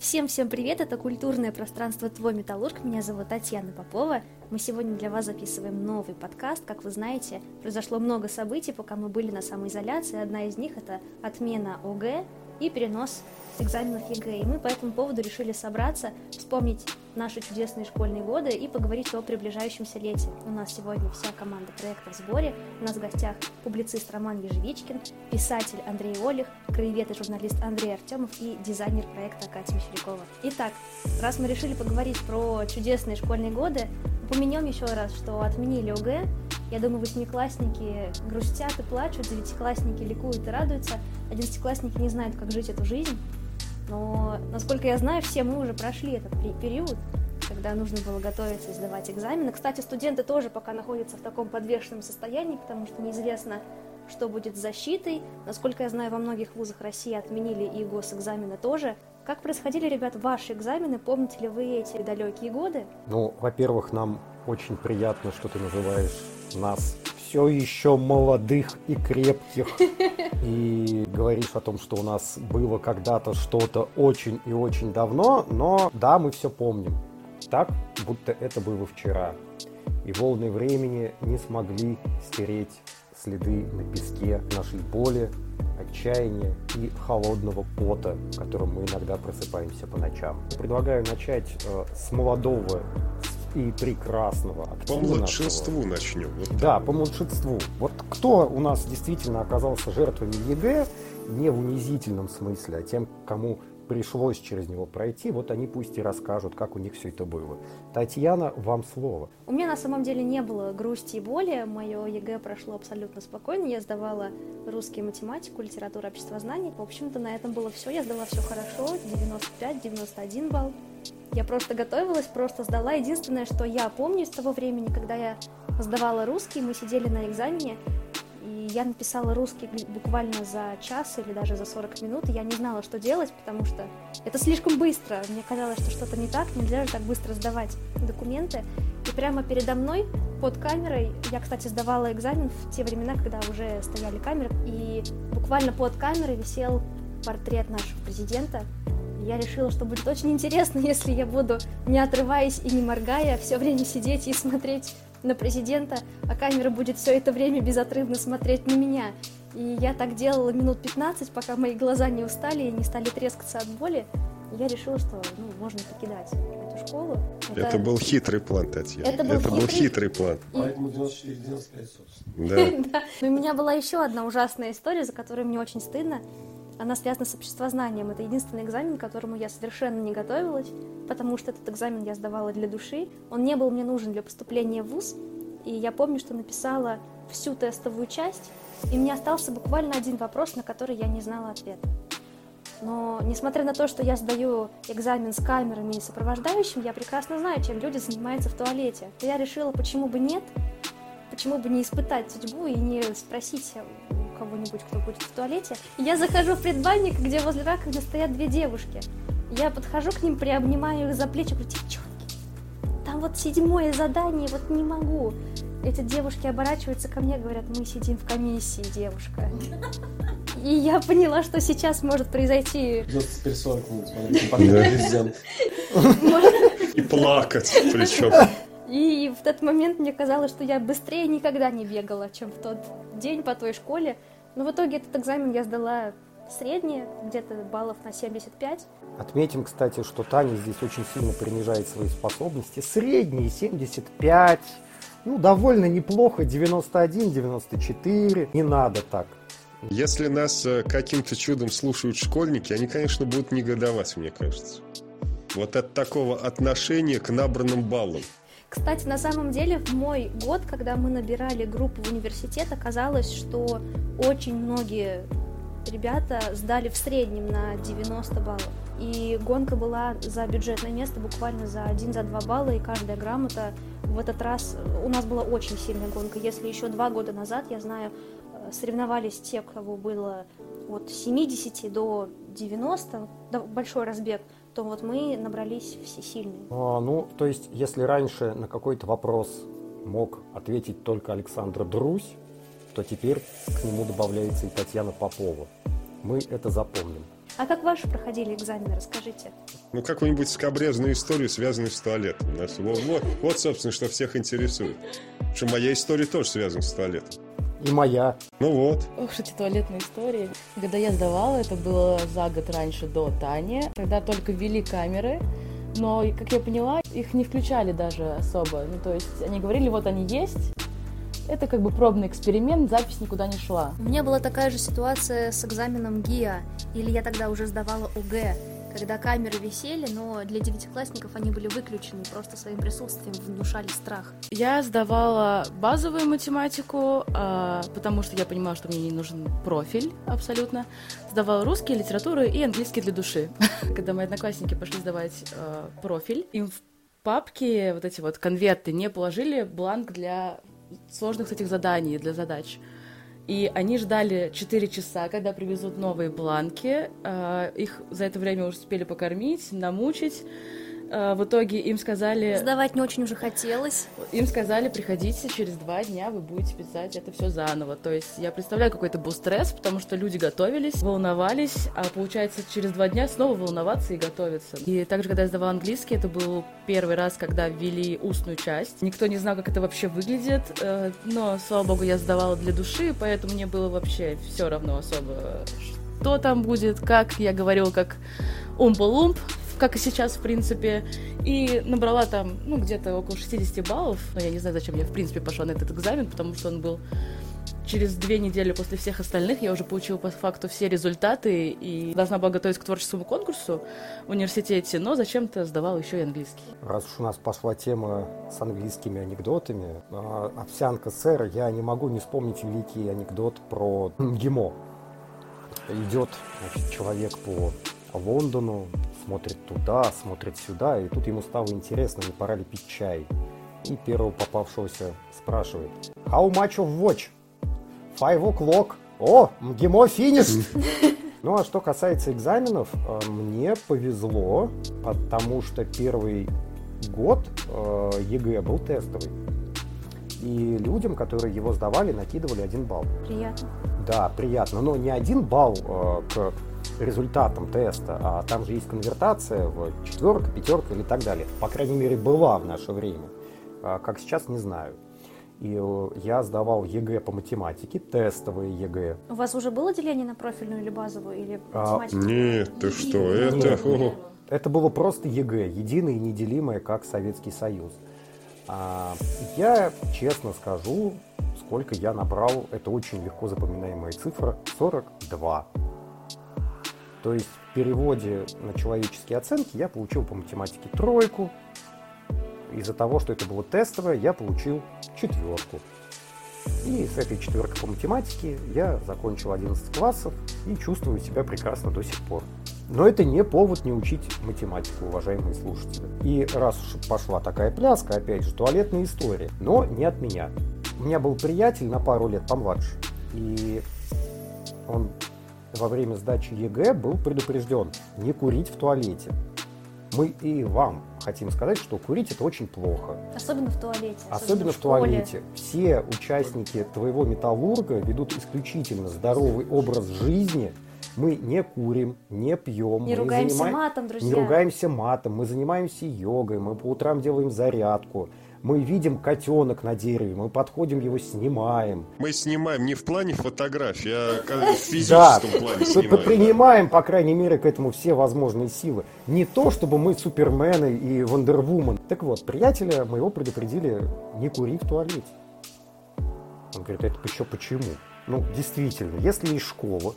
Всем-всем привет, это культурное пространство «Твой металлург», меня зовут Татьяна Попова. Мы сегодня для вас записываем новый подкаст. Как вы знаете, произошло много событий, пока мы были на самоизоляции. Одна из них – это отмена ОГЭ и перенос экзаменов ЕГЭ. И мы по этому поводу решили собраться, вспомнить наши чудесные школьные годы и поговорить о приближающемся лете. У нас сегодня вся команда проекта в сборе. У нас в гостях публицист Роман Ежевичкин, писатель Андрей Олег, краевед и журналист Андрей Артемов и дизайнер проекта Катя Мещерякова. Итак, раз мы решили поговорить про чудесные школьные годы, упомянем еще раз, что отменили ОГЭ, я думаю, восьмиклассники грустят и плачут, девятиклассники ликуют и радуются, одиннадцатиклассники не знают, как жить эту жизнь. Но, насколько я знаю, все мы уже прошли этот период, когда нужно было готовиться и сдавать экзамены. Кстати, студенты тоже пока находятся в таком подвешенном состоянии, потому что неизвестно, что будет с защитой. Насколько я знаю, во многих вузах России отменили и госэкзамены тоже. Как происходили, ребят, ваши экзамены? Помните ли вы эти далекие годы? Ну, во-первых, нам очень приятно, что ты называешь нас все еще молодых и крепких. И говоришь о том, что у нас было когда-то что-то очень и очень давно, но да, мы все помним. Так, будто это было вчера. И волны времени не смогли стереть следы на песке нашей боли, отчаяния и холодного пота, которым мы иногда просыпаемся по ночам. Предлагаю начать э, с молодого, и прекрасного. По младшинству начнем. Вот да, по младшинству. Вот кто у нас действительно оказался жертвами ЕГЭ, не в унизительном смысле, а тем, кому пришлось через него пройти, вот они пусть и расскажут, как у них все это было. Татьяна, вам слово. У меня на самом деле не было грусти и боли, мое ЕГЭ прошло абсолютно спокойно, я сдавала русский математику, литературу, обществознание. В общем-то, на этом было все, я сдала все хорошо, 95-91 балл. Я просто готовилась, просто сдала. Единственное, что я помню с того времени, когда я сдавала русский, мы сидели на экзамене, и я написала русский буквально за час или даже за 40 минут, и я не знала, что делать, потому что это слишком быстро. Мне казалось, что что-то не так, нельзя же так быстро сдавать документы. И прямо передо мной под камерой, я, кстати, сдавала экзамен в те времена, когда уже стояли камеры, и буквально под камерой висел портрет нашего президента, я решила, что будет очень интересно, если я буду, не отрываясь и не моргая, все время сидеть и смотреть на президента, а камера будет все это время безотрывно смотреть на меня. И я так делала минут 15, пока мои глаза не устали и не стали трескаться от боли. И я решила, что ну, можно покидать эту школу. Это, это был хитрый план, Татьяна. Это был, это хитрый... был хитрый план. Поэтому 94-95, собственно. Да. да. Но у меня была еще одна ужасная история, за которую мне очень стыдно она связана с обществознанием. Это единственный экзамен, к которому я совершенно не готовилась, потому что этот экзамен я сдавала для души. Он не был мне нужен для поступления в ВУЗ. И я помню, что написала всю тестовую часть, и мне остался буквально один вопрос, на который я не знала ответа. Но несмотря на то, что я сдаю экзамен с камерами и сопровождающим, я прекрасно знаю, чем люди занимаются в туалете. Я решила, почему бы нет, почему бы не испытать судьбу и не спросить кого-нибудь, кто будет в туалете. Я захожу в предбанник, где возле раковины стоят две девушки. Я подхожу к ним, приобнимаю их за плечи, говорю, девчонки, там вот седьмое задание, вот не могу. Эти девушки оборачиваются ко мне, говорят, мы сидим в комиссии, девушка. И я поняла, что сейчас может произойти... Теперь 40 минут смотреть, И плакать причем. И в тот момент мне казалось, что я быстрее никогда не бегала, чем в тот день по той школе. Но в итоге этот экзамен я сдала среднее, где-то баллов на 75. Отметим, кстати, что Таня здесь очень сильно принижает свои способности. Средние 75, ну, довольно неплохо, 91-94. Не надо так. Если нас э, каким-то чудом слушают школьники, они, конечно, будут негодовать, мне кажется. Вот от такого отношения к набранным баллам. Кстати, на самом деле, в мой год, когда мы набирали группу в университет, оказалось, что очень многие ребята сдали в среднем на 90 баллов. И гонка была за бюджетное место буквально за один, за два балла, и каждая грамота в этот раз... У нас была очень сильная гонка. Если еще два года назад, я знаю, э, соревновались те, кого было от 70 до 90, большой разбег – то вот мы набрались все сильные. А, ну, то есть, если раньше на какой-то вопрос мог ответить только Александр Друзь, то теперь к нему добавляется и Татьяна Попова. Мы это запомним. А как ваши проходили экзамены, расскажите? Ну, какую-нибудь скобрезную историю, связанную с туалетом. Вот, вот, вот, собственно, что всех интересует. Потому что моя история тоже связана с туалетом. И моя. Ну вот. Ох, эти туалетные истории. Когда я сдавала, это было за год раньше до Тани. Тогда только ввели камеры, но, как я поняла, их не включали даже особо. Ну, то есть они говорили, вот они есть, это как бы пробный эксперимент, запись никуда не шла. У меня была такая же ситуация с экзаменом ГИА, или я тогда уже сдавала ОГЭ, когда камеры висели, но для девятиклассников они были выключены, просто своим присутствием внушали страх. Я сдавала базовую математику, а, потому что я понимала, что мне не нужен профиль абсолютно. Сдавала русский, литературу и английский для души. Когда мои одноклассники пошли сдавать а, профиль, им в папке вот эти вот конверты не положили бланк для сложных этих заданий, для задач. И они ждали 4 часа, когда привезут новые бланки. А, их за это время успели покормить, намучить. А, в итоге им сказали... Сдавать не очень уже хотелось. Им сказали, приходите, через два дня вы будете писать это все заново. То есть я представляю, какой это был стресс, потому что люди готовились, волновались, а получается через два дня снова волноваться и готовиться. И также, когда я сдавала английский, это был первый раз, когда ввели устную часть. Никто не знал, как это вообще выглядит, э, но, слава богу, я сдавала для души, поэтому мне было вообще все равно особо, что там будет, как я говорила, как умпа-лумп, как и сейчас, в принципе, и набрала там, ну, где-то около 60 баллов. Но я не знаю, зачем я, в принципе, пошла на этот экзамен, потому что он был через две недели после всех остальных я уже получила по факту все результаты и должна была готовиться к творческому конкурсу в университете, но зачем-то сдавала еще и английский. Раз уж у нас пошла тема с английскими анекдотами, а, овсянка сэр, я не могу не вспомнить великий анекдот про ГИМО. Идет значит, человек по Лондону, смотрит туда, смотрит сюда, и тут ему стало интересно, не пора ли пить чай. И первого попавшегося спрашивает, How much of watch? Five o'clock. О, МГИМО финиш! Ну а что касается экзаменов, э, мне повезло, потому что первый год э, ЕГЭ был тестовый. И людям, которые его сдавали, накидывали один балл. Приятно. Да, приятно. Но не один балл э, к результатам теста, а там же есть конвертация в четверка, пятерка или так далее. По крайней мере, была в наше время. А как сейчас, не знаю. И э, я сдавал ЕГЭ по математике, тестовые ЕГЭ. У вас уже было деление на профильную или базовую, или А, математику? Нет, ты что, это... Нет. о, Это было просто ЕГЭ, единое и неделимое, как Советский Союз. А, я честно скажу, сколько я набрал, это очень легко запоминаемая цифра, 42. То есть в переводе на человеческие оценки я получил по математике тройку. Из-за того, что это было тестовое, я получил четверку. И с этой четверкой по математике я закончил 11 классов и чувствую себя прекрасно до сих пор. Но это не повод не учить математику, уважаемые слушатели. И раз уж пошла такая пляска, опять же, туалетная история, но не от меня. У меня был приятель на пару лет помладше, и он во время сдачи ЕГЭ был предупрежден не курить в туалете. Мы и вам хотим сказать, что курить это очень плохо. Особенно в туалете. Особенно в школе. туалете. Все участники твоего металлурга ведут исключительно здоровый образ жизни. Мы не курим, не пьем. Не ругаемся занимаем- матом, друзья. Не ругаемся матом, мы занимаемся йогой, мы по утрам делаем зарядку. Мы видим котенок на дереве, мы подходим, его снимаем. Мы снимаем не в плане фотографии, а в Да, физическом плане п- п- снимаем. принимаем, по крайней мере, к этому все возможные силы. Не то, чтобы мы супермены и вандервумен. Так вот, приятеля моего предупредили не курить в туалете. Он говорит, это еще почему? Ну, действительно, если есть школа,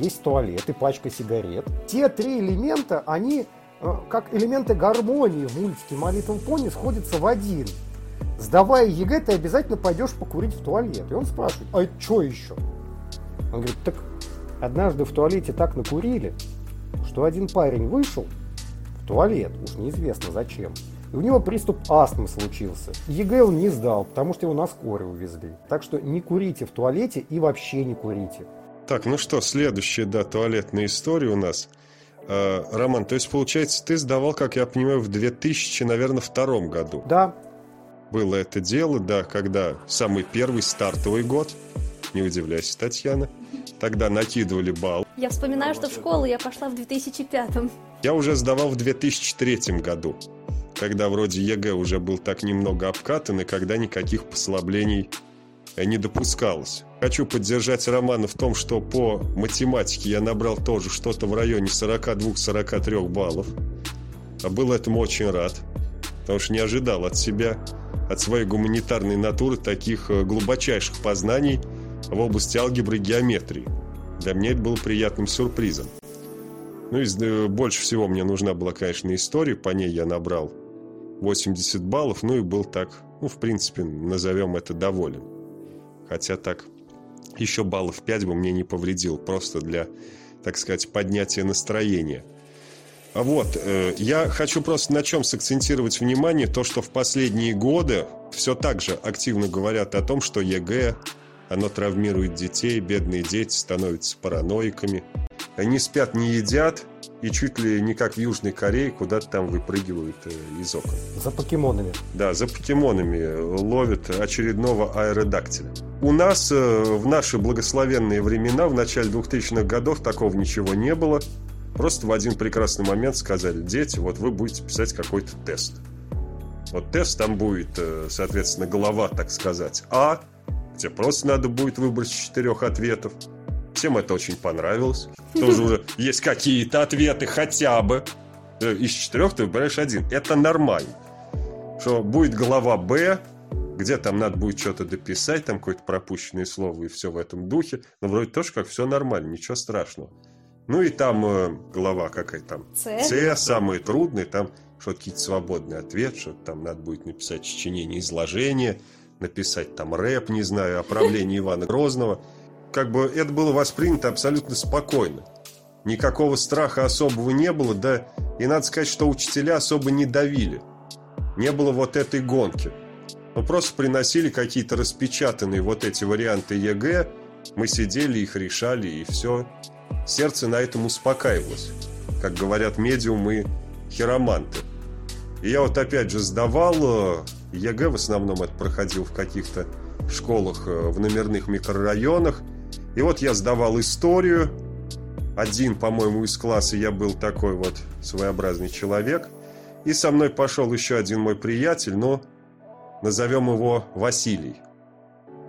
есть туалет и пачка сигарет, те три элемента, они как элементы гармонии в мультике Little Pony сходятся в один. Сдавая ЕГЭ, ты обязательно пойдешь покурить в туалет. И он спрашивает, а что еще? Он говорит, так однажды в туалете так накурили, что один парень вышел в туалет, уж неизвестно зачем, и у него приступ астмы случился. ЕГЭ он не сдал, потому что его на скорой увезли. Так что не курите в туалете и вообще не курите. Так, ну что, следующая, да, туалетная история у нас. А, Роман, то есть, получается, ты сдавал, как я понимаю, в 2000, наверное, втором году. Да, Было это дело, да, когда самый первый стартовый год. Не удивляйся, Татьяна. тогда накидывали балл. Я вспоминаю, что в школу я пошла в 2005-м. Я уже сдавал в 2003 году, когда вроде ЕГЭ уже был так немного обкатан и когда никаких послаблений не допускалось. Хочу поддержать Романа в том, что по математике я набрал тоже что-то в районе 42-43 баллов. А был этому очень рад, потому что не ожидал от себя, от своей гуманитарной натуры таких э, глубочайших познаний в области алгебры и геометрии. Для меня это было приятным сюрпризом. Ну и э, больше всего мне нужна была, конечно, история. По ней я набрал 80 баллов, ну и был так, ну, в принципе, назовем это доволен. Хотя так, еще баллов 5 бы мне не повредил, просто для, так сказать, поднятия настроения. А вот, э, я хочу просто на чем сакцентировать внимание, то, что в последние годы все так же активно говорят о том, что ЕГЭ, оно травмирует детей, бедные дети становятся параноиками. Они спят, не едят, и чуть ли не как в Южной Корее куда-то там выпрыгивают э, из окон. За покемонами. Да, за покемонами ловят очередного аэродактиля. У нас э, в наши благословенные времена, в начале 2000-х годов, такого ничего не было. Просто в один прекрасный момент сказали, дети, вот вы будете писать какой-то тест. Вот тест там будет, э, соответственно, голова, так сказать, А, где просто надо будет выбрать из четырех ответов. Всем это очень понравилось. Тоже уже есть какие-то ответы хотя бы. Э, из четырех ты выбираешь один. Это нормально. Что будет глава Б, где там надо будет что-то дописать, там какое-то пропущенное слово и все в этом духе. Но вроде тоже как все нормально, ничего страшного. Ну и там э, глава какая там? С. С, самые трудные, там что-то какие-то свободные ответы, что там надо будет написать сочинение изложения, написать там реп, не знаю, о правлении Ивана Грозного. Как бы это было воспринято абсолютно спокойно. Никакого страха особого не было, да и надо сказать, что учителя особо не давили. Не было вот этой гонки. Мы просто приносили какие-то распечатанные вот эти варианты ЕГЭ, мы сидели, их решали, и все. Сердце на этом успокаивалось. Как говорят медиумы, хироманты. И я вот опять же сдавал ЕГЭ, в основном это проходил в каких-то школах э, в номерных микрорайонах. И вот я сдавал историю. Один, по-моему, из класса я был такой вот своеобразный человек. И со мной пошел еще один мой приятель, но назовем его Василий.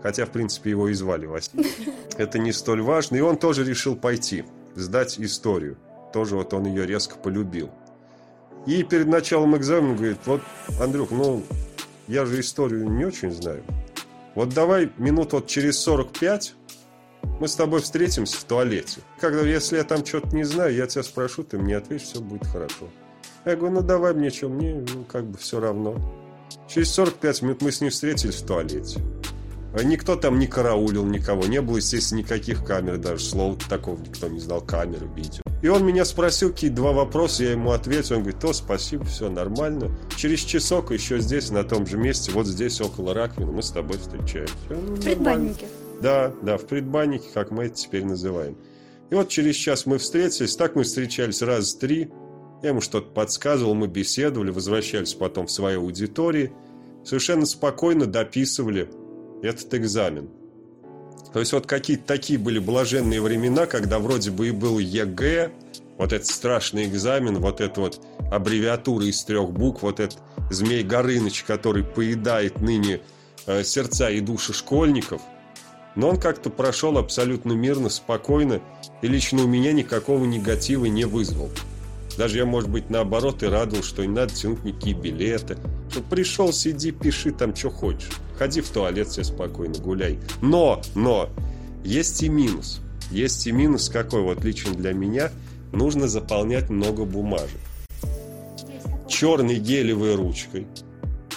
Хотя, в принципе, его и звали Василий. Это не столь важно. И он тоже решил пойти, сдать историю. Тоже вот он ее резко полюбил. И перед началом экзамена говорит, вот, Андрюх, ну, я же историю не очень знаю. Вот давай минут вот через 45 мы с тобой встретимся в туалете. Когда, если я там что-то не знаю, я тебя спрошу, ты мне ответишь, все будет хорошо. Я говорю, ну давай мне что, мне ну, как бы все равно. Через 45 минут мы с ним встретились в туалете. А никто там не караулил никого, не было, естественно, никаких камер, даже слова такого никто не знал, камеры, видео. И он меня спросил какие-то два вопроса, я ему ответил, он говорит, то спасибо, все нормально. Через часок еще здесь, на том же месте, вот здесь, около раковины, мы с тобой встречаемся. Ну, В предбаннике. Да, да, в предбаннике, как мы это теперь называем. И вот через час мы встретились, так мы встречались раз три. Я ему что-то подсказывал, мы беседовали, возвращались потом в свои аудитории. Совершенно спокойно дописывали этот экзамен. То есть вот какие-то такие были блаженные времена, когда вроде бы и был ЕГЭ, вот этот страшный экзамен, вот эта вот аббревиатура из трех букв, вот этот Змей Горыныч, который поедает ныне э, сердца и души школьников. Но он как-то прошел абсолютно мирно, спокойно, и лично у меня никакого негатива не вызвал. Даже я, может быть, наоборот и радовал, что не надо тянуть никакие билеты. Что пришел, сиди, пиши там, что хочешь. Ходи в туалет себе спокойно, гуляй. Но, но, есть и минус. Есть и минус какой, вот лично для меня, нужно заполнять много бумажек. Черной гелевой ручкой.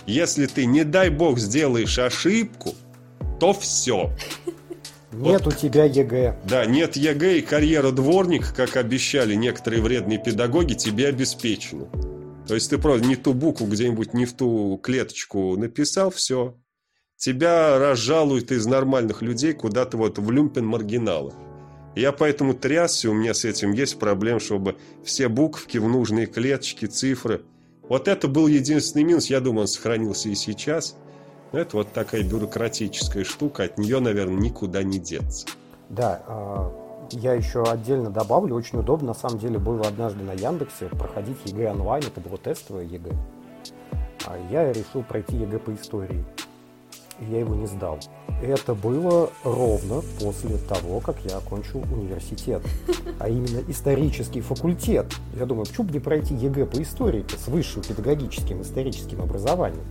Если ты, не дай бог, сделаешь ошибку, то все. Нет у тебя ЕГЭ. Да, нет ЕГЭ и карьера дворника, как обещали некоторые вредные педагоги, тебе обеспечена. То есть ты просто не ту букву где-нибудь, не в ту клеточку написал, все. Тебя разжалуют из нормальных людей куда-то вот в люмпен маргинала. Я поэтому трясся, у меня с этим есть проблем, чтобы все буквки в нужные клеточки, цифры. Вот это был единственный минус, я думаю, он сохранился и сейчас. Это вот такая бюрократическая штука, от нее, наверное, никуда не деться. Да, а, я еще отдельно добавлю, очень удобно, на самом деле, было однажды на Яндексе проходить ЕГЭ онлайн, это было тестовое ЕГЭ. А я решил пройти ЕГЭ по истории. Я его не сдал. Это было ровно после того, как я окончил университет, а именно исторический факультет. Я думаю, почему бы не пройти ЕГЭ по истории с высшим педагогическим историческим образованием?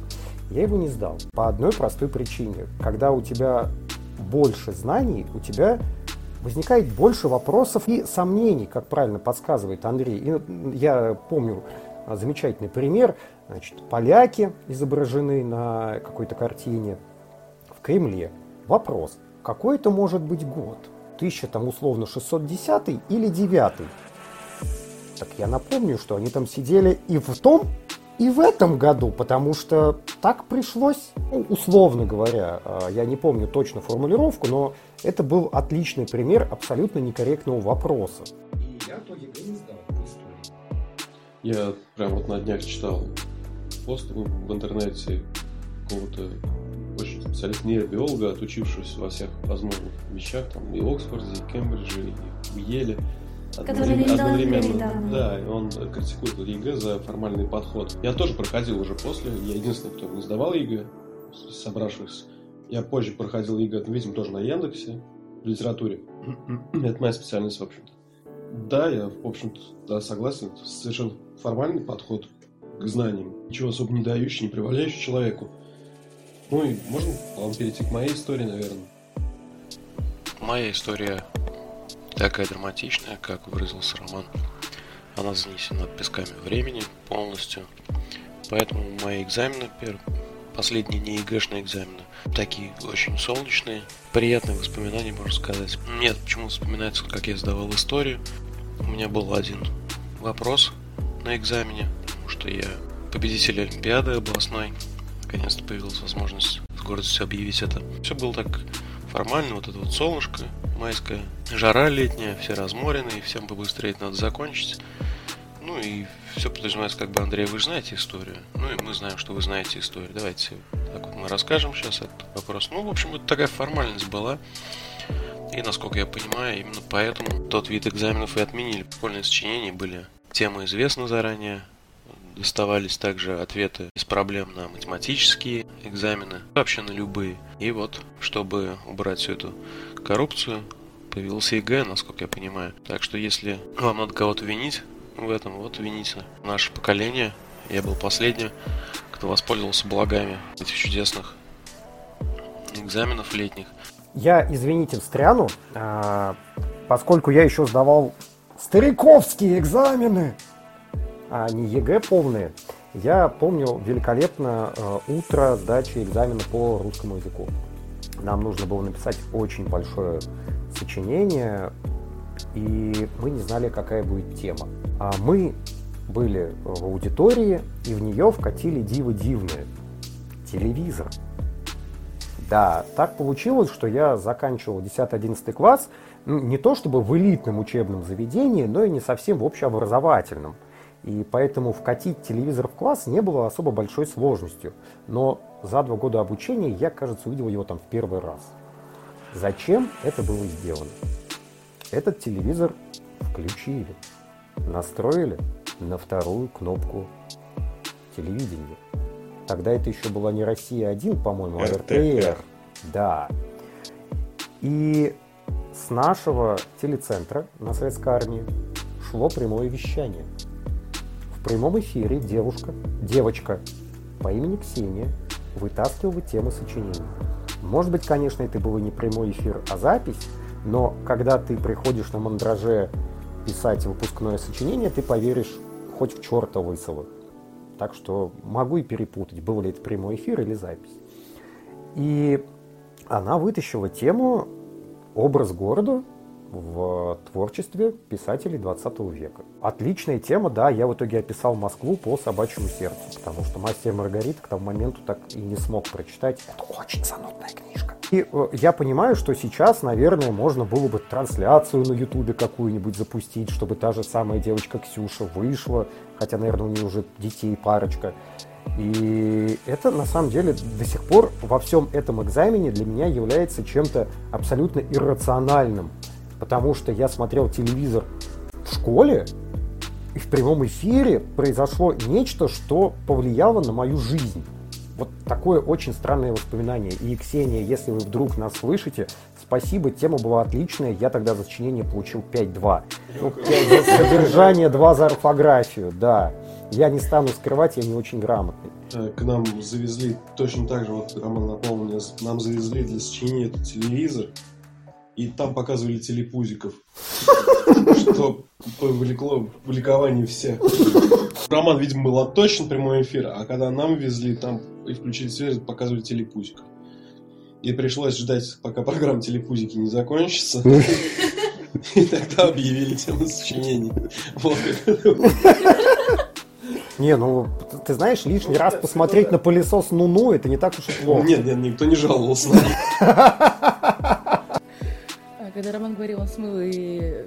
Я его не сдал. По одной простой причине. Когда у тебя больше знаний, у тебя возникает больше вопросов и сомнений, как правильно подсказывает Андрей. И я помню замечательный пример. Значит, поляки изображены на какой-то картине в Кремле. Вопрос, какой это может быть год? 1000 там условно 610 или 9? Так я напомню, что они там сидели и в том, и в этом году, потому что так пришлось, ну, условно говоря, а, я не помню точно формулировку, но это был отличный пример абсолютно некорректного вопроса. И я то ЕГЭ не сдал по истории. Я прям вот на днях читал пост в интернете какого-то очень специалиста нейробиолога, отучившегося во всех возможных вещах, там и в Оксфорде, и Кембридже, и в Йеле, Который одновременно. Да, и он критикует ЕГЭ за формальный подход. Я тоже проходил уже после. Я единственный, кто не сдавал ЕГЭ, собравшись. Я позже проходил ЕГЭ, видимо, тоже на Яндексе, в литературе. Это моя специальность, в общем-то. Да, я, в общем-то, да, согласен. Совершенно формальный подход к знаниям. Ничего особо не дающий, не прибавляющий человеку. Ну и можно вам перейти к моей истории, наверное. Моя история такая драматичная, как выразился Роман. Она занесена песками времени полностью. Поэтому мои экзамены, последние не ЕГЭшные экзамены, такие очень солнечные, приятные воспоминания, можно сказать. Нет, почему вспоминается, как я сдавал историю. У меня был один вопрос на экзамене, потому что я победитель Олимпиады областной. Наконец-то появилась возможность с гордостью объявить это. Все было так формально, вот это вот солнышко майская, жара летняя, все разморенные, всем побыстрее надо закончить. Ну и все подразумевается, как бы, Андрей, вы же знаете историю. Ну и мы знаем, что вы знаете историю. Давайте так вот мы расскажем сейчас этот вопрос. Ну, в общем, это такая формальность была. И, насколько я понимаю, именно поэтому тот вид экзаменов и отменили. Школьные сочинения были темы известны заранее, доставались также ответы из проблем на математические экзамены, вообще на любые. И вот, чтобы убрать всю эту коррупцию, появился ЕГЭ, насколько я понимаю. Так что если вам надо кого-то винить в этом, вот вините наше поколение. Я был последним, кто воспользовался благами этих чудесных экзаменов летних. Я, извините, встряну, а, поскольку я еще сдавал стариковские экзамены а не ЕГЭ полные. Я помню великолепно э, утро сдачи экзамена по русскому языку. Нам нужно было написать очень большое сочинение, и мы не знали, какая будет тема. А мы были в аудитории, и в нее вкатили диво дивное. Телевизор. Да, так получилось, что я заканчивал 10-11 класс, ну, не то чтобы в элитном учебном заведении, но и не совсем в общеобразовательном. И поэтому вкатить телевизор в класс не было особо большой сложностью. Но за два года обучения я, кажется, увидел его там в первый раз. Зачем это было сделано? Этот телевизор включили, настроили на вторую кнопку телевидения. Тогда это еще была не Россия-1, по-моему, а РТР. Да. И с нашего телецентра на Советской армии шло прямое вещание – прямом эфире девушка, девочка по имени Ксения вытаскивала темы сочинений. Может быть, конечно, это был не прямой эфир, а запись, но когда ты приходишь на мандраже писать выпускное сочинение, ты поверишь хоть в черта лысого. Так что могу и перепутать, был ли это прямой эфир или запись. И она вытащила тему «Образ города в творчестве писателей 20 века. Отличная тема, да, я в итоге описал Москву по собачьему сердцу, потому что «Мастер Маргарита» к тому моменту так и не смог прочитать. Это очень занудная книжка. И э, я понимаю, что сейчас, наверное, можно было бы трансляцию на Ютубе какую-нибудь запустить, чтобы та же самая девочка Ксюша вышла, хотя, наверное, у нее уже детей парочка, И это на самом деле до сих пор во всем этом экзамене для меня является чем-то абсолютно иррациональным. Потому что я смотрел телевизор в школе, и в прямом эфире произошло нечто, что повлияло на мою жизнь. Вот такое очень странное воспоминание. И, Ксения, если вы вдруг нас слышите, спасибо, тема была отличная. Я тогда за сочинение получил 5-2. Ну, 5 за содержание, 2 за орфографию, да. Я не стану скрывать, я не очень грамотный. К нам завезли точно так же, вот Роман напомнил нам завезли для сочинения этот телевизор, и там показывали телепузиков, что повлекло в ликование всех. Роман, видимо, был отточен прямой эфир, а когда нам везли, там и включили телевизор, показывали телепузиков. И пришлось ждать, пока программа телепузики не закончится. И тогда объявили тему сочинений. Не, ну, ты знаешь, лишний раз посмотреть на пылесос Ну-Ну, это не так уж и плохо. Нет, нет, никто не жаловался на Когда Роман говорил, он смыл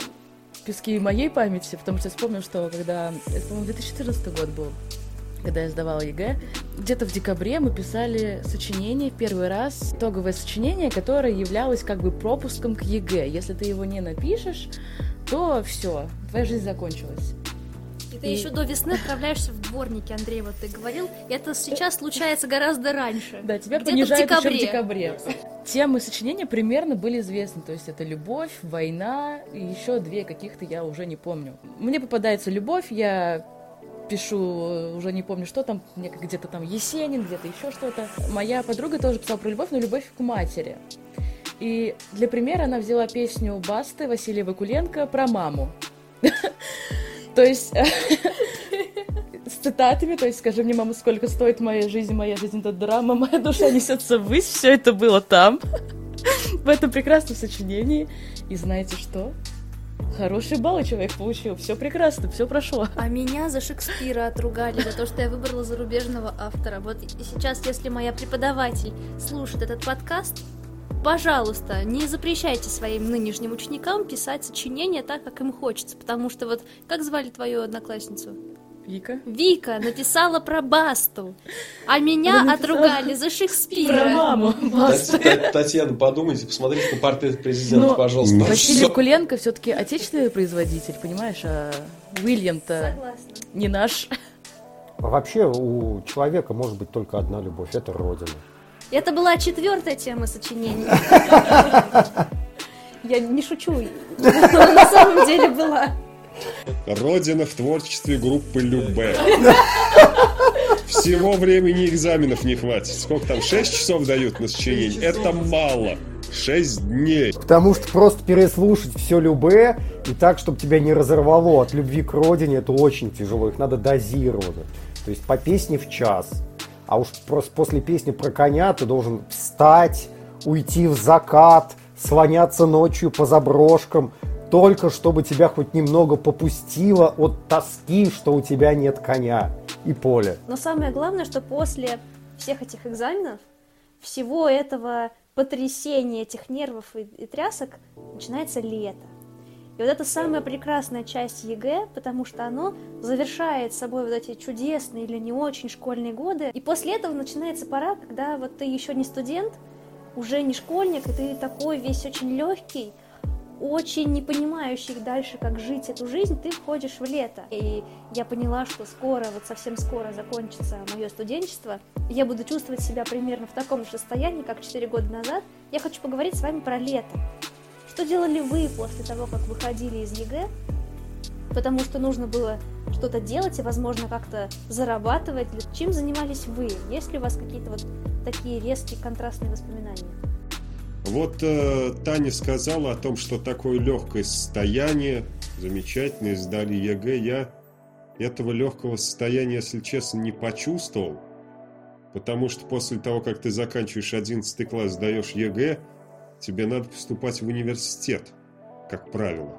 пески моей памяти, потому что я вспомнил, что когда, это, по-моему, 2014 год был, когда я сдавала ЕГЭ, где-то в декабре мы писали сочинение первый раз, итоговое сочинение, которое являлось как бы пропуском к ЕГЭ. Если ты его не напишешь, то все, твоя жизнь закончилась. И ты И- еще до весны отправляешься в дворники, Андрей, вот ты говорил. Это сейчас случается гораздо раньше. Да, тебя Где-то в понижают еще в декабре. декабре. Темы сочинения примерно были известны. То есть это любовь, война и еще две каких-то я уже не помню. Мне попадается любовь, я пишу, э, уже не помню, что там, где-то там Есенин, где-то еще что-то. Моя подруга тоже писала про любовь, но любовь к матери. И для примера она взяла песню Басты Василия Вакуленко про маму. То есть с цитатами, то есть скажи мне, мама, сколько стоит моя жизнь, моя жизнь это драма, моя душа несется ввысь, все это было там, в этом прекрасном сочинении. И знаете что? Хороший балл человек получил, все прекрасно, все прошло. А меня за Шекспира отругали за то, что я выбрала зарубежного автора. Вот сейчас, если моя преподаватель слушает этот подкаст, пожалуйста, не запрещайте своим нынешним ученикам писать сочинения так, как им хочется. Потому что вот, как звали твою одноклассницу? Вика? Вика написала про Басту, а меня Она написала отругали за Про Шекспира. маму. Тат- Тат- Татьяна, подумайте, посмотрите на портрет президента, Но пожалуйста. Василий Всё. Вакуленко все-таки отечественный производитель, понимаешь, а Уильям-то Согласна. не наш. Вообще у человека может быть только одна любовь, это Родина. Это была четвертая тема сочинения. Я не шучу. На самом деле была. Родина в творчестве группы Любе. Всего времени экзаменов не хватит. Сколько там, 6 часов дают на сочинение? Это мало. 6 дней. Потому что просто переслушать все любе и так, чтобы тебя не разорвало от любви к родине, это очень тяжело. Их надо дозированно. То есть по песне в час. А уж просто после песни про коня ты должен встать, уйти в закат, слоняться ночью по заброшкам, только чтобы тебя хоть немного попустило от тоски, что у тебя нет коня и поля. Но самое главное, что после всех этих экзаменов, всего этого потрясения, этих нервов и, и трясок, начинается лето. И вот это самая прекрасная часть ЕГЭ, потому что оно завершает собой вот эти чудесные или не очень школьные годы. И после этого начинается пора, когда вот ты еще не студент, уже не школьник, и ты такой весь очень легкий, очень не понимающий дальше, как жить эту жизнь, ты входишь в лето. И я поняла, что скоро, вот совсем скоро закончится мое студенчество. Я буду чувствовать себя примерно в таком же состоянии, как 4 года назад. Я хочу поговорить с вами про лето. Что делали вы после того, как выходили из ЕГЭ? Потому что нужно было что-то делать и, возможно, как-то зарабатывать. Чем занимались вы? Есть ли у вас какие-то вот такие резкие контрастные воспоминания? Вот э, Таня сказала о том, что такое легкое состояние, замечательно, сдали ЕГЭ. Я этого легкого состояния, если честно, не почувствовал, потому что после того, как ты заканчиваешь 11 класс, сдаешь ЕГЭ, тебе надо поступать в университет, как правило.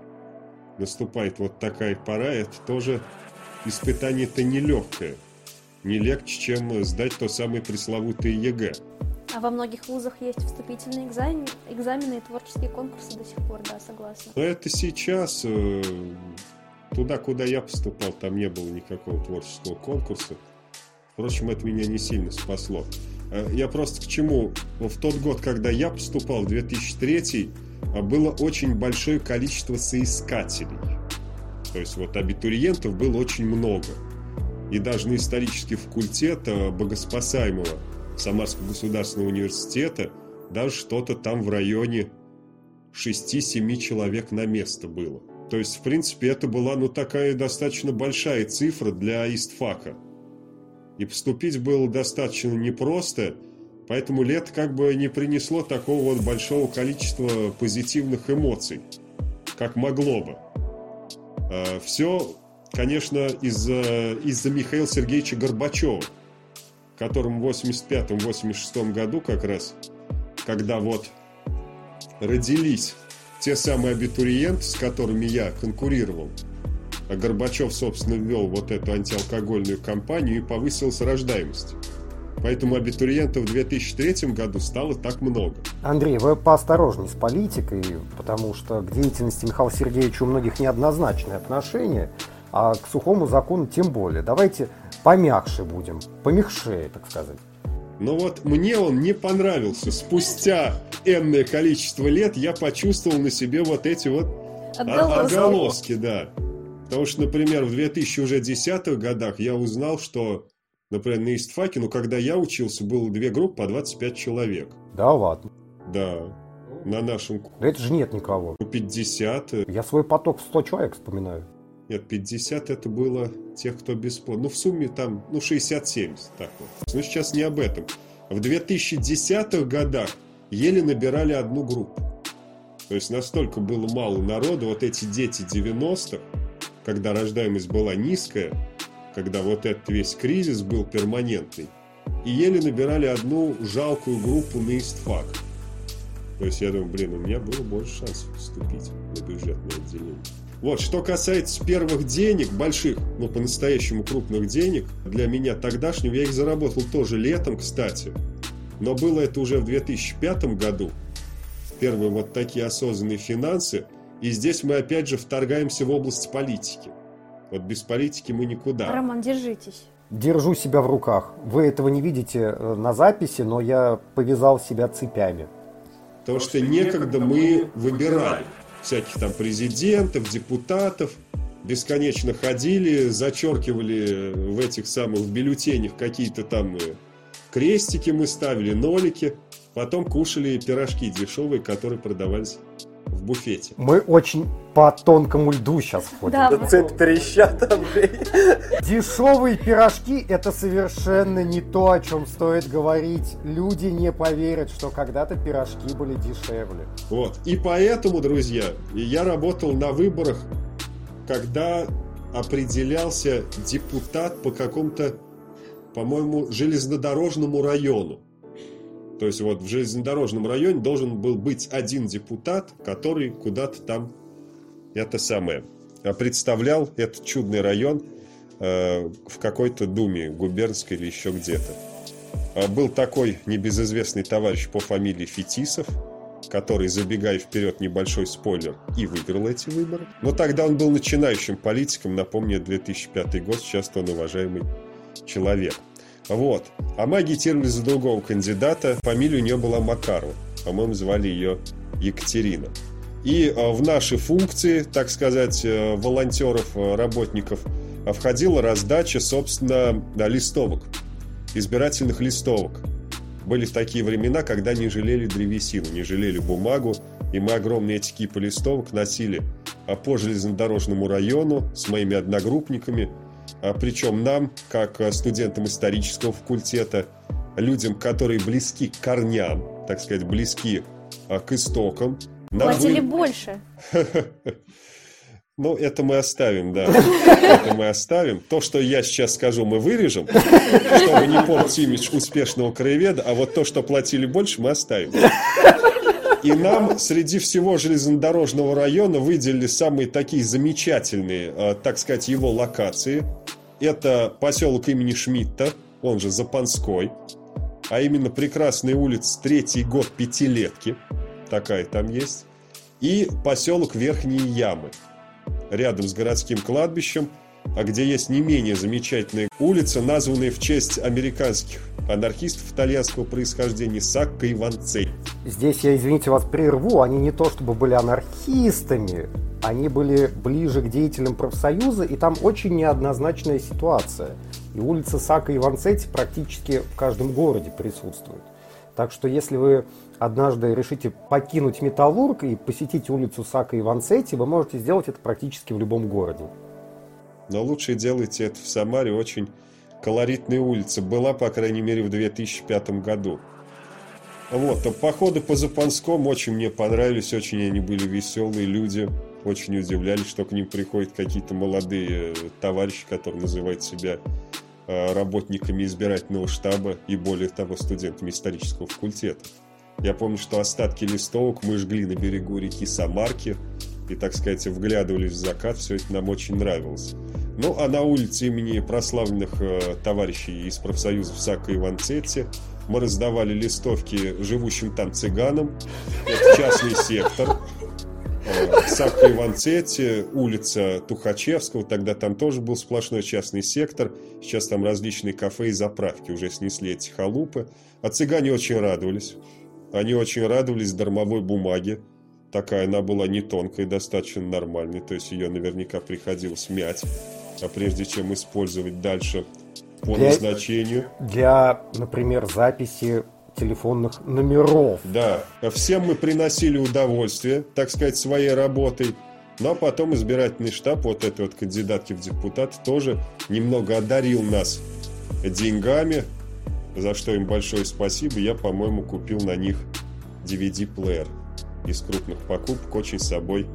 Наступает вот такая пора, это тоже испытание-то нелегкое. Не легче, чем сдать то самое пресловутое ЕГЭ. А во многих вузах есть вступительные экзамены, экзамены и творческие конкурсы до сих пор, да, согласна. Но это сейчас. э, Туда, куда я поступал, там не было никакого творческого конкурса. Впрочем, это меня не сильно спасло. Э, я просто к чему? В тот год, когда я поступал, 2003, э, было очень большое количество соискателей. То есть вот абитуриентов было очень много. И даже на исторический факультет богоспасаемого Самарского государственного университета даже что-то там в районе 6-7 человек на место было. То есть, в принципе, это была ну такая достаточно большая цифра для истфака. И поступить было достаточно непросто, поэтому лет как бы не принесло такого вот большого количества позитивных эмоций, как могло бы. А, Все, конечно, из-за из Михаила Сергеевича Горбачева, которому в 85-86 году как раз, когда вот родились те самые абитуриенты, с которыми я конкурировал, а Горбачев, собственно, ввел вот эту антиалкогольную кампанию и повысилась рождаемость. Поэтому абитуриентов в 2003 году стало так много. Андрей, вы поосторожней с политикой, потому что к деятельности Михаила Сергеевича у многих неоднозначное отношение, а к сухому закону тем более. Давайте помягче будем, помягче, так сказать. Но вот мне он не понравился. Спустя энное количество лет я почувствовал на себе вот эти вот Отголоски. отголоски, да. Потому что, например, в 2010-х годах я узнал, что, например, на истфаке, ну, когда я учился, было две группы по 25 человек. Да ладно. Да, на нашем Да это же нет никого. ну, 50. э, Я свой поток в 100 человек вспоминаю. Нет, 50 это было тех, кто бесплатно. Ну, в сумме там, ну, 60-70. Так вот. Но сейчас не об этом. В 2010-х годах еле набирали одну группу. То есть настолько было мало народу, вот эти дети 90-х, когда рождаемость была низкая, когда вот этот весь кризис был перманентный, и еле набирали одну жалкую группу на истфак. То есть я думаю, блин, у меня было больше шансов поступить на бюджетное отделение. Вот, что касается первых денег, больших, ну, по-настоящему крупных денег, для меня тогдашнего, я их заработал тоже летом, кстати. Но было это уже в 2005 году. Первые вот такие осознанные финансы. И здесь мы опять же вторгаемся в область политики. Вот без политики мы никуда. Роман, держитесь. Держу себя в руках. Вы этого не видите э, на записи, но я повязал себя цепями. Потому что некогда мы выбирали всяких там президентов, депутатов, бесконечно ходили, зачеркивали в этих самых бюллетенях какие-то там э, крестики мы ставили, нолики, потом кушали пирожки дешевые, которые продавались в буфете. Мы очень по тонкому льду сейчас ходим. Да, Да цепь трещат, Андрей. Дешевые пирожки – это совершенно не то, о чем стоит говорить. Люди не поверят, что когда-то пирожки были дешевле. Вот. И поэтому, друзья, я работал на выборах, когда определялся депутат по какому-то, по-моему, железнодорожному району. То есть вот в железнодорожном районе должен был быть один депутат, который куда-то там это самое а, представлял этот чудный район э, в какой-то думе губернской или еще где-то. А, Был такой небезызвестный товарищ по фамилии Фетисов, который, забегая вперед, небольшой спойлер, и выиграл эти выборы. Но тогда он был начинающим политиком, напомню, 2005 год, сейчас он уважаемый человек. Вот. А мы агитировали за другого кандидата, фамилия у нее была Макарова. По-моему, звали ее Екатерина. И э, в наши функции, так сказать, э, волонтеров, э, работников, входила раздача, собственно, листовок, избирательных листовок. Были такие времена, когда не жалели древесину, не жалели бумагу, и мы огромные эти кипы листовок носили по железнодорожному району с моими одногруппниками, причем нам, как а, студентам исторического факультета, людям, которые близки к корням, так сказать, близки а, к истокам, нам Платили вы- больше. ну, это мы оставим, да. Это мы оставим. То, что я сейчас скажу, мы вырежем, чтобы не портить имидж успешного краеведа, а вот то, что платили больше, мы оставим. И нам среди всего железнодорожного района выделили самые такие замечательные, э, так сказать, его локации. Это поселок имени Шмидта, он же Запанской, а именно прекрасная улица Третий год Пятилетки, такая там есть, и поселок Верхние Ямы, рядом с городским кладбищем. А где есть не менее замечательная улица, названная в честь американских анархистов итальянского происхождения Сакко и Ванцель. Здесь я, извините, вас прерву. Они не то чтобы были анархистами, они были ближе к деятелям профсоюза, и там очень неоднозначная ситуация. И улица Сака и Ванцетти практически в каждом городе присутствует. Так что если вы однажды решите покинуть Металлург и посетить улицу Сака и Ванцетти, вы можете сделать это практически в любом городе. Но лучше делайте это в Самаре, очень колоритная улица. Была, по крайней мере, в 2005 году. Вот, а походы по Запанскому очень мне понравились, очень они были веселые люди. Очень удивлялись, что к ним приходят какие-то молодые э, товарищи, которые называют себя э, работниками избирательного штаба и, более того, студентами исторического факультета. Я помню, что остатки листовок мы жгли на берегу реки Самарки и, так сказать, вглядывались в закат. Все это нам очень нравилось. Ну, а на улице имени прославленных э, товарищей из профсоюзов Сака и Ванцетти мы раздавали листовки живущим там цыганам. Это частный сектор. Сакко Иванцетти, улица Тухачевского, тогда там тоже был сплошной частный сектор. Сейчас там различные кафе и заправки уже снесли эти халупы. А цыгане очень радовались. Они очень радовались дармовой бумаге. Такая она была не тонкая, достаточно нормальной. То есть ее наверняка приходилось мять. А прежде чем использовать дальше по Для- назначению. Для, например, записи телефонных номеров. Да, всем мы приносили удовольствие, так сказать, своей работой. Но потом избирательный штаб, вот этой вот кандидатки в депутаты, тоже немного одарил нас деньгами, за что им большое спасибо. Я, по-моему, купил на них DVD-плеер из крупных покупок, очень собой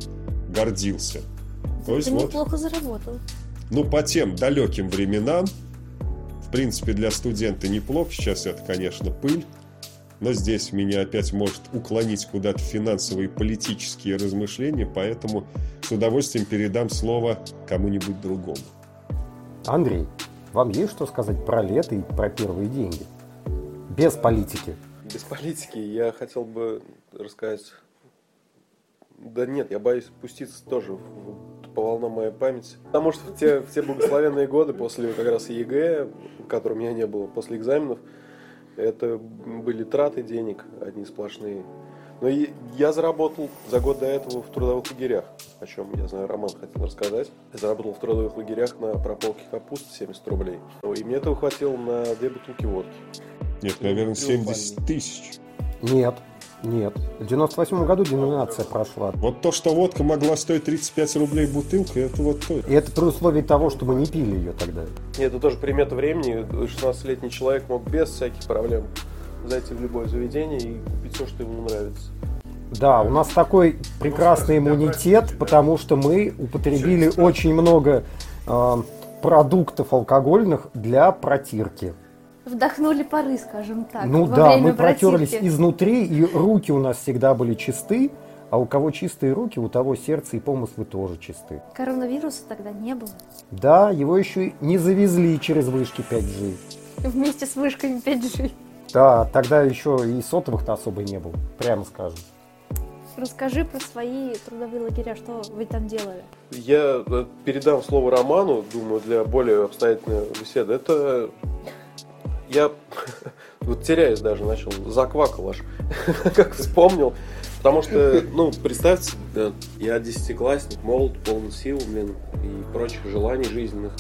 гордился. То есть Ты вот, неплохо заработал. ну, по тем далеким временам, в принципе, для студента неплохо. Сейчас это, конечно, пыль. Но здесь меня опять может уклонить куда-то финансовые и политические размышления, поэтому с удовольствием передам слово кому-нибудь другому. Андрей, вам есть что сказать про лето и про первые деньги? Без политики. Без политики я хотел бы рассказать... Да нет, я боюсь пуститься тоже в- по волнам моей памяти. Потому что в те, в те благословенные годы после как раз ЕГЭ, которой у меня не было, после экзаменов, это были траты денег одни сплошные. Но я заработал за год до этого в трудовых лагерях, о чем, я знаю, Роман хотел рассказать. Я заработал в трудовых лагерях на прополке капусты 70 рублей. И мне этого хватило на две бутылки водки. Нет, наверное, 70 тысяч. Нет, нет. В 98 году деноминация прошла. Вот то, что водка могла стоить 35 рублей бутылка, это вот то. И это при условии того, что мы не пили ее тогда. И Это тоже примета времени. 16-летний человек мог без всяких проблем зайти в любое заведение и купить все, что ему нравится. Да, у нас такой прекрасный иммунитет, потому что мы употребили очень много э, продуктов алкогольных для протирки. Вдохнули пары, скажем так. ну во да, время мы протерлись протирки. изнутри, и руки у нас всегда были чисты, а у кого чистые руки, у того сердце и помыслы тоже чисты. Коронавируса тогда не было. Да, его еще и не завезли через вышки 5G. Вместе с вышками 5G. Да, тогда еще и сотовых-то особо не было, прямо скажем. Расскажи про свои трудовые лагеря, что вы там делали. Я э, передам слово Роману, думаю, для более обстоятельной беседы. Это я вот теряюсь даже, начал, заквакал аж, как вспомнил. Потому что, ну, представьте, да, я десятиклассник, молод, полон сил, блин, и прочих желаний жизненных.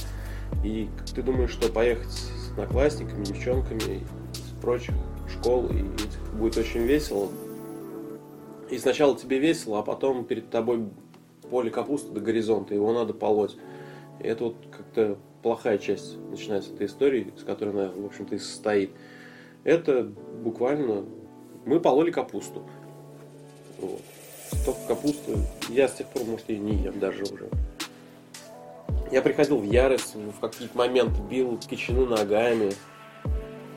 И ты думаешь, что поехать с одноклассниками, девчонками из прочих школ, и будет очень весело. И сначала тебе весело, а потом перед тобой поле капусты до горизонта, его надо полоть. И это вот как-то плохая часть начинается этой истории, с которой она, в общем-то, и состоит. Это буквально... Мы пололи капусту. Вот. Столько капусты. Я с тех пор, может, ее не ем даже уже. Я приходил в ярость, в какие-то моменты бил кичину ногами.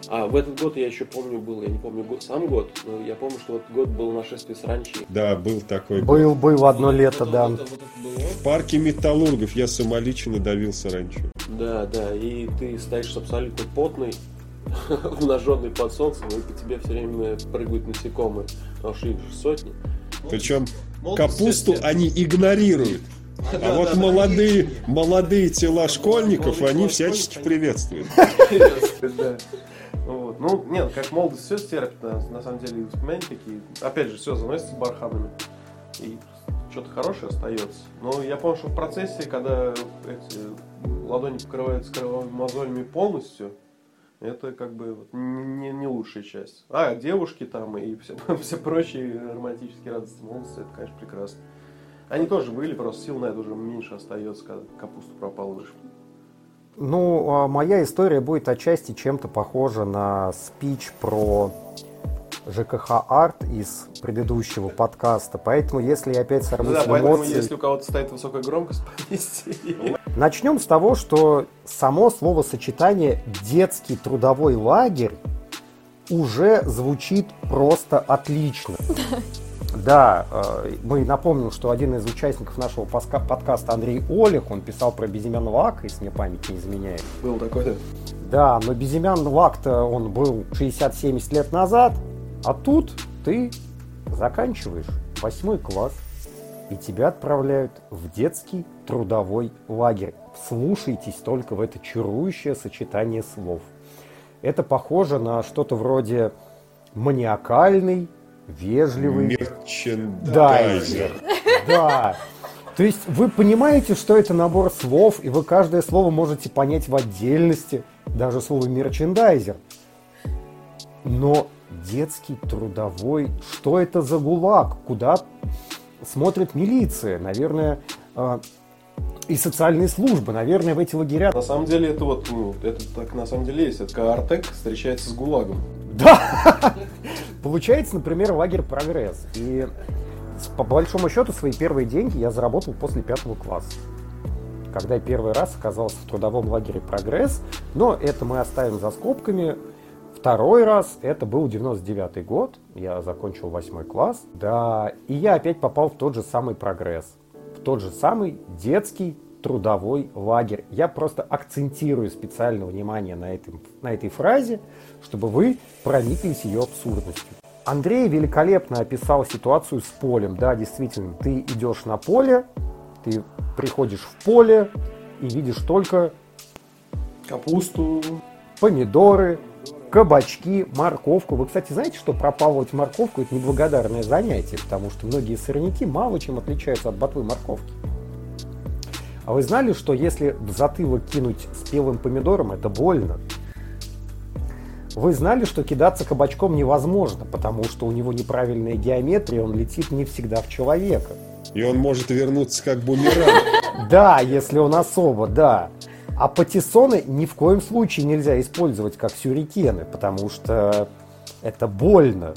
А в этот год я еще помню был, я не помню год, сам год, но я помню, что в этот год было нашествие саранчи. Да, был такой. Был, был одно лето, да. Вот это было. В парке металлургов я самолично давился раньше. Да, да, и ты стоишь абсолютно потный, обнаженный под солнцем, и по тебе все время прыгают насекомые, потому что их же сотни. Причем капусту они игнорируют. А вот молодые, молодые тела школьников, они всячески приветствуют. Вот. Ну, нет, как молодость все стерпит, на, самом деле, и воспоминания такие. Опять же, все заносится барханами. И что-то хорошее остается. Но я помню, что в процессе, когда эти ладони покрываются кровавыми мозолями полностью, это как бы не, не лучшая часть. А, девушки там и все, все прочие романтические радости молодости, это, конечно, прекрасно. Они тоже были, просто сил на это уже меньше остается, когда капуста пропала уже. Ну, а моя история будет отчасти чем-то похожа на спич про ЖКХ Арт из предыдущего подкаста. Поэтому, если я опять сорвусь да, в поэтому, эмоции... если у кого-то стоит высокая громкость, повесьте. Начнем с того, что само словосочетание «детский трудовой лагерь» уже звучит просто отлично. Да, э, мы напомним, что один из участников нашего подкаста Андрей Олег, он писал про безымянного Ака, если мне память не изменяет. Был такой, да. Да, но безымянный лак-то он был 60-70 лет назад, а тут ты заканчиваешь восьмой класс, и тебя отправляют в детский трудовой лагерь. Вслушайтесь только в это чарующее сочетание слов. Это похоже на что-то вроде маниакальный, вежливый Мерчендайзер. Да. То есть вы понимаете, что это набор слов, и вы каждое слово можете понять в отдельности, даже слово мерчендайзер. Но детский трудовой, что это за гулаг? Куда смотрит милиция? Наверное, э, и социальные службы, наверное, в эти лагеря. На самом деле это вот, ну, это так на самом деле есть. Это Каартек встречается с ГУЛАГом. Да! Получается, например, лагерь «Прогресс». И по большому счету свои первые деньги я заработал после пятого класса. Когда я первый раз оказался в трудовом лагере «Прогресс», но это мы оставим за скобками. Второй раз, это был 99 год, я закончил восьмой класс, да, и я опять попал в тот же самый «Прогресс», в тот же самый детский трудовой лагерь. Я просто акцентирую специально внимание на, этом, на этой фразе, чтобы вы прониклись ее абсурдностью. Андрей великолепно описал ситуацию с полем. Да, действительно, ты идешь на поле, ты приходишь в поле и видишь только Капусту. помидоры, кабачки, морковку. Вы, кстати, знаете, что пропалывать морковку – это неблагодарное занятие, потому что многие сорняки мало чем отличаются от ботвы морковки. А вы знали, что если в затылок кинуть спелым помидором, это больно? Вы знали, что кидаться кабачком невозможно, потому что у него неправильная геометрия, он летит не всегда в человека. И он может вернуться как бумеранг. Да, если он особо, да. А патиссоны ни в коем случае нельзя использовать как сюрикены, потому что это больно.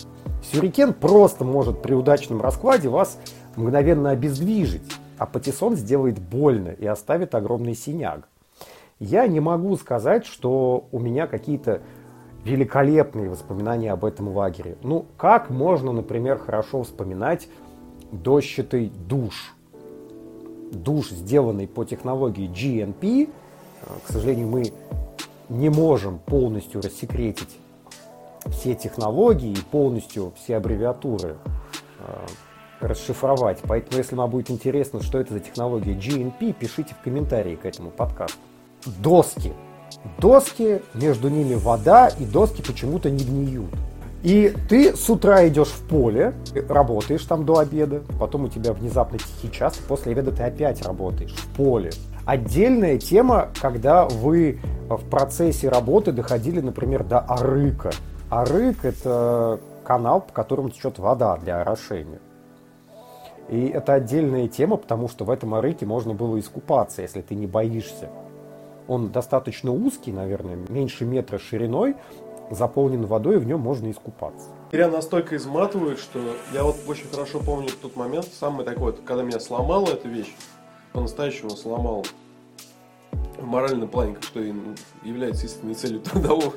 Сюрикен просто может при удачном раскладе вас мгновенно обездвижить, а патиссон сделает больно и оставит огромный синяк. Я не могу сказать, что у меня какие-то великолепные воспоминания об этом лагере. Ну, как можно, например, хорошо вспоминать дощатый душ? Душ, сделанный по технологии GNP, к сожалению, мы не можем полностью рассекретить все технологии и полностью все аббревиатуры расшифровать. Поэтому, если вам будет интересно, что это за технология GNP, пишите в комментарии к этому подкасту. Доски. Доски, между ними вода, и доски почему-то не гниют. И ты с утра идешь в поле, работаешь там до обеда, потом у тебя внезапно тихий час, и после обеда ты опять работаешь в поле. Отдельная тема, когда вы в процессе работы доходили, например, до арыка. Арык – это канал, по которому течет вода для орошения. И это отдельная тема, потому что в этом арыке можно было искупаться, если ты не боишься. Он достаточно узкий, наверное, меньше метра шириной, заполнен водой, и в нем можно искупаться. Меня настолько изматывает, что я вот очень хорошо помню тот момент, самый такой, когда меня сломала эта вещь, по-настоящему сломала в моральном плане, что и является истинной целью трудового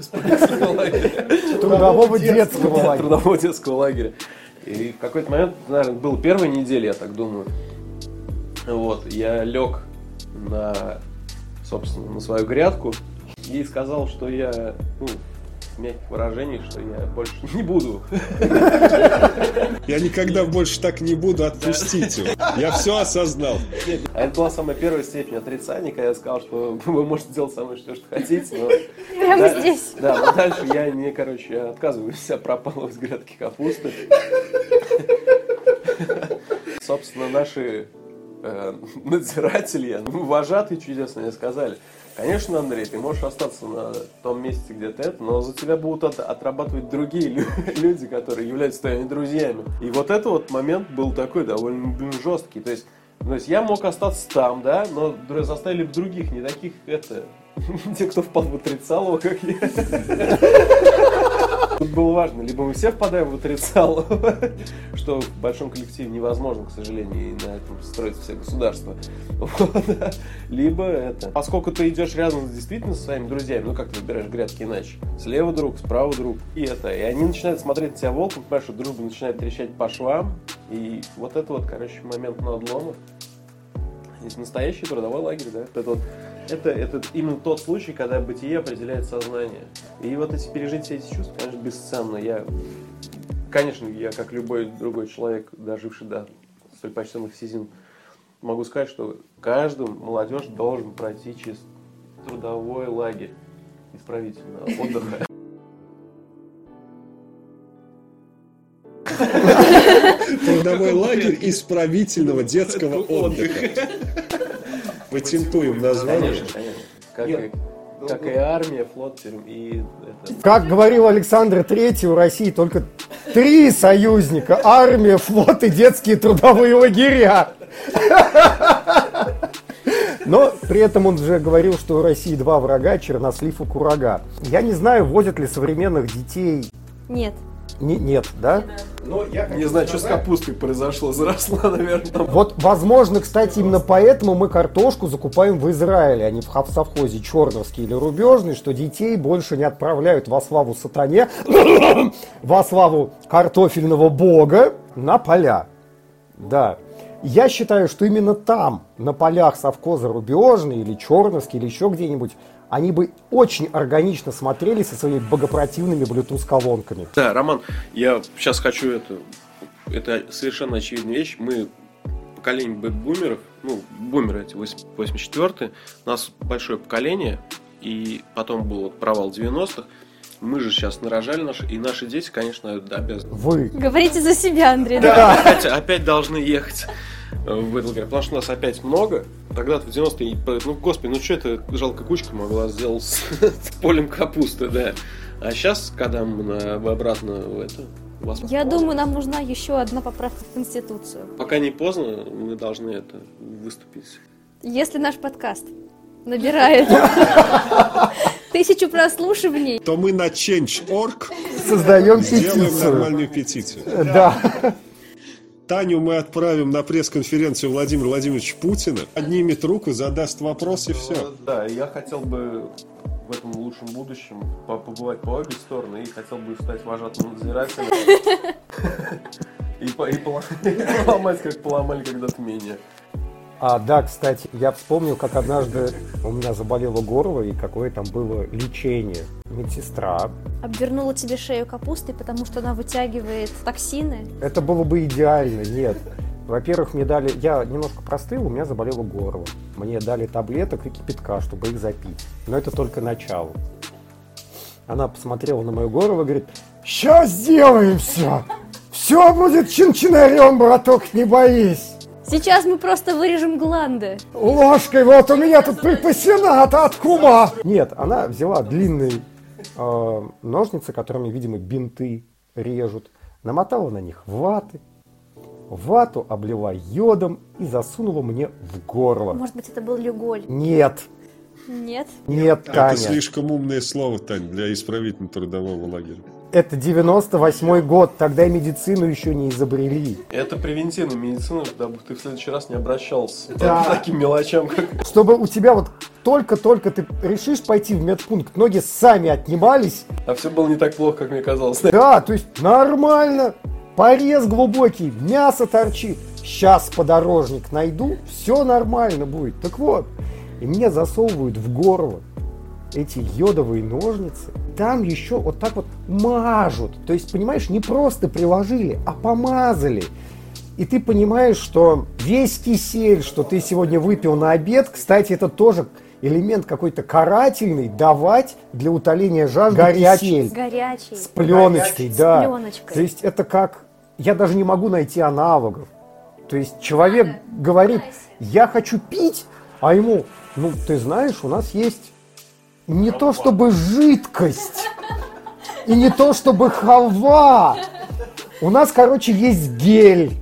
лагеря. Трудового детского лагеря. Трудового детского лагеря. И в какой-то момент, наверное, был первая неделя, я так думаю. Вот, я лег на, собственно, на свою грядку и сказал, что я, ну, мягких выражений, что я больше не буду. Я никогда больше так не буду, отпустите. Я все осознал. А это была самая первая степень отрицания, когда я сказал, что вы можете делать со мной все, что хотите, но... Прямо здесь. Да, но дальше я не, короче, отказываюсь от пропалывать с грядки капусты. Собственно, наши э, надзиратели, ну, вожатые чудесно мне сказали, конечно, Андрей, ты можешь остаться на том месте, где ты это, но за тебя будут от- отрабатывать другие лю- люди, которые являются твоими друзьями. И вот этот вот момент был такой довольно, блин, жесткий. То есть, то есть я мог остаться там, да, но заставили бы других, не таких, это, те, кто впал в отрицалово, как я. Тут было важно, либо мы все впадаем в отрицалово, что в большом коллективе невозможно, к сожалению, и на этом строится все да. Либо это. Поскольку ты идешь рядом действительно со своими друзьями, ну как ты выбираешь грядки иначе? Слева друг, справа друг. И это. И они начинают смотреть на тебя волком, понимаешь, что дружба начинает трещать по швам. И вот это вот, короче, момент надлома. Есть настоящий трудовой лагерь, да? Это, вот, это, это именно тот случай, когда бытие определяет сознание. И вот эти пережить все эти чувства, конечно, бесценно. Я, конечно, я, как любой другой человек, доживший до столь почтенных сезин, могу сказать, что каждый молодежь должен пройти через трудовой лагерь исправительного отдыха. Трудовой лагерь исправительного детского отдыха. Патентуем название. Конечно, конечно. Как, и, как и армия, флот, и это. Как говорил Александр Третий, у России только три союзника. Армия, флот и детские трудовые лагеря. Но при этом он же говорил, что у России два врага, чернослив и курага. Я не знаю, возят ли современных детей... Нет. Не- нет, да? Не знаю, что с капустой произошло, заросла, наверное. Вот, возможно, кстати, именно поэтому мы картошку закупаем в Израиле, а не в совхозе Черновский или Рубежный, что детей больше не отправляют во славу сатане, во славу картофельного бога на поля. Да. Я считаю, что именно там, на полях совхоза Рубежный или Черновский или еще где-нибудь, они бы очень органично смотрелись со своими богопротивными Bluetooth-колонками. Да, Роман, я сейчас хочу это... Это совершенно очевидная вещь. Мы поколение бэкбумеров, ну, бумеры эти, 84-е, у нас большое поколение, и потом был вот провал 90-х. Мы же сейчас нарожали наши, и наши дети, конечно, обязаны. Вы. Говорите за себя, Андрей. Да. Опять, опять должны ехать в этот лагерь, потому что у нас опять много. Тогда-то в 90-е, ну, господи, ну что это жалко кучка могла сделать с, с полем капусты, да. А сейчас, когда мы обратно в это... в вас- Я думаю, нам нужна еще одна поправка в Конституцию. Пока не поздно, мы должны это выступить. Если наш подкаст набирает тысячу прослушиваний, То мы на Change.org Создаем сделаем петицию. нормальную петицию. Да. Таню мы отправим на пресс-конференцию Владимира Владимировича Путина, поднимет руку, задаст вопрос и все. Да, я хотел бы в этом лучшем будущем по- побывать по обе стороны и хотел бы стать вожатым надзирателем. И и поломать, как поломали когда-то меня. А, да, кстати, я вспомнил, как однажды у меня заболело горло, и какое там было лечение. Медсестра. обвернула тебе шею капустой, потому что она вытягивает токсины. Это было бы идеально, нет. Во-первых, мне дали... Я немножко простыл, у меня заболело горло. Мне дали таблеток и кипятка, чтобы их запить. Но это только начало. Она посмотрела на мое горло и говорит, сейчас сделаем все. Все будет чин-чинарем, браток, не боись. Сейчас мы просто вырежем гланды. Ложкой вот у меня тут припасена от, от кума. Нет, она взяла длинные э, ножницы, которыми, видимо, бинты режут, намотала на них ваты, вату облила йодом и засунула мне в горло. Может быть, это был люголь? Нет, Нет. нет, Это Таня. слишком умное слово, Тань, для исправительно трудового лагеря. Это 98 год, тогда и медицину еще не изобрели. Это превентивная медицина, дабы ты в следующий раз не обращался Да. к таким мелочам, как... Чтобы у тебя вот только-только ты решишь пойти в медпункт, ноги сами отнимались, А все было не так плохо, как мне казалось. Да, то есть нормально. Порез глубокий, мясо торчит. Сейчас подорожник найду, все нормально будет. Так вот, и мне засовывают в горло эти йодовые ножницы, там еще вот так вот мажут. То есть, понимаешь, не просто приложили, а помазали. И ты понимаешь, что весь кисель, что ты сегодня выпил на обед, кстати, это тоже элемент какой-то карательный, давать для утоления жажды горячий. Горячий. С пленочкой, С да. пленочкой. То есть это как... Я даже не могу найти аналогов. То есть человек говорит, я хочу пить, а ему, ну, ты знаешь, у нас есть не то чтобы жидкость, и не то чтобы халва. У нас, короче, есть гель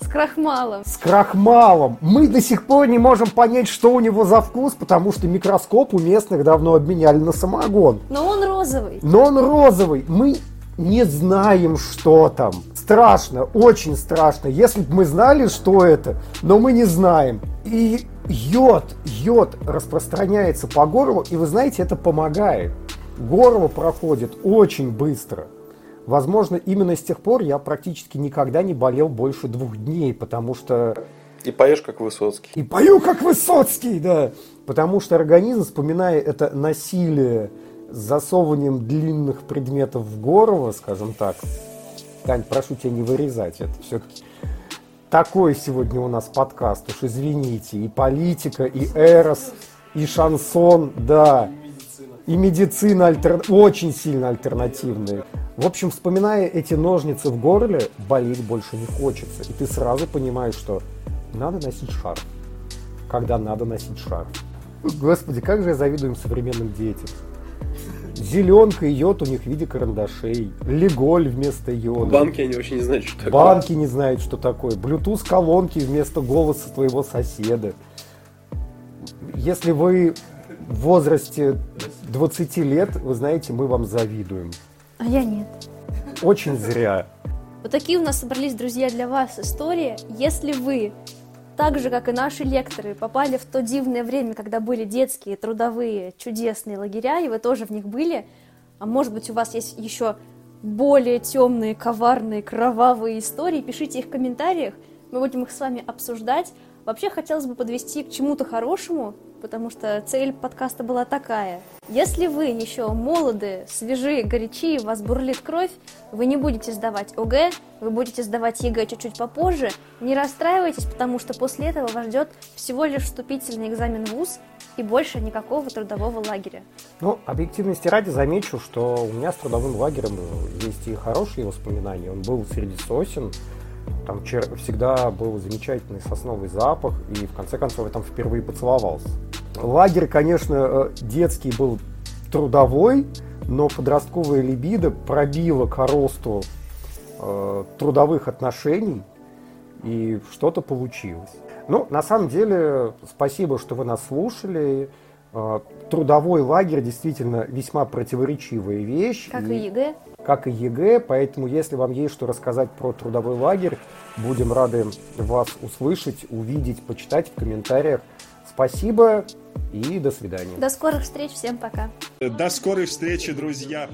С крахмалом. с крахмалом. Мы до сих пор не можем понять, что у него за вкус, потому что микроскоп у местных давно обменяли на самогон. Но он розовый. Но он розовый. Мы не знаем, что там. Страшно, очень страшно. Если бы мы знали, что это, но мы не знаем. И йод, йод распространяется по горлу, и вы знаете, это помогает. Горло проходит очень быстро. Возможно, именно с тех пор я практически никогда не болел больше двух дней, потому что И поешь, как Высоцкий. и пою, как Высоцкий, да. Потому что организм, вспоминая это насилие с засовыванием длинных предметов в горло, скажем так, Тань, прошу тебя не вырезать это все-таки. Такой сегодня у нас подкаст, уж извините. И политика, и эрос, и шансон, да. И медицина альтер... очень сильно альтернативная. В общем, вспоминая эти ножницы в горле, болеть больше не хочется. И ты сразу понимаешь, что надо носить шарф. Когда надо носить шарф. Господи, как же я завидую современным детям. Зеленка и йод у них в виде карандашей. Леголь вместо йода. Банки они вообще не знают, что такое. Банки не знают, что такое. Bluetooth колонки вместо голоса твоего соседа. Если вы в возрасте 20 лет, вы знаете, мы вам завидуем. А я нет. Очень зря. Вот такие у нас собрались, друзья, для вас истории. Если вы, так же, как и наши лекторы, попали в то дивное время, когда были детские, трудовые, чудесные лагеря, и вы тоже в них были, а может быть, у вас есть еще более темные, коварные, кровавые истории, пишите их в комментариях, мы будем их с вами обсуждать. Вообще, хотелось бы подвести к чему-то хорошему, потому что цель подкаста была такая. Если вы еще молоды, свежи, горячи, вас бурлит кровь, вы не будете сдавать ОГЭ, вы будете сдавать ЕГЭ чуть-чуть попозже, не расстраивайтесь, потому что после этого вас ждет всего лишь вступительный экзамен в ВУЗ и больше никакого трудового лагеря. Ну, объективности ради замечу, что у меня с трудовым лагерем есть и хорошие воспоминания. Он был среди сосен, там всегда был замечательный сосновый запах, и в конце концов я там впервые поцеловался. Лагерь, конечно, э, детский был трудовой, но подростковая либидо пробила коросту э, трудовых отношений, и что-то получилось. Ну, на самом деле, спасибо, что вы нас слушали. Э, Трудовой лагерь действительно весьма противоречивая вещь. Как и ЕГЭ. Как и ЕГЭ, поэтому если вам есть что рассказать про трудовой лагерь, будем рады вас услышать, увидеть, почитать в комментариях. Спасибо и до свидания. До скорых встреч, всем пока. До скорой встречи, друзья!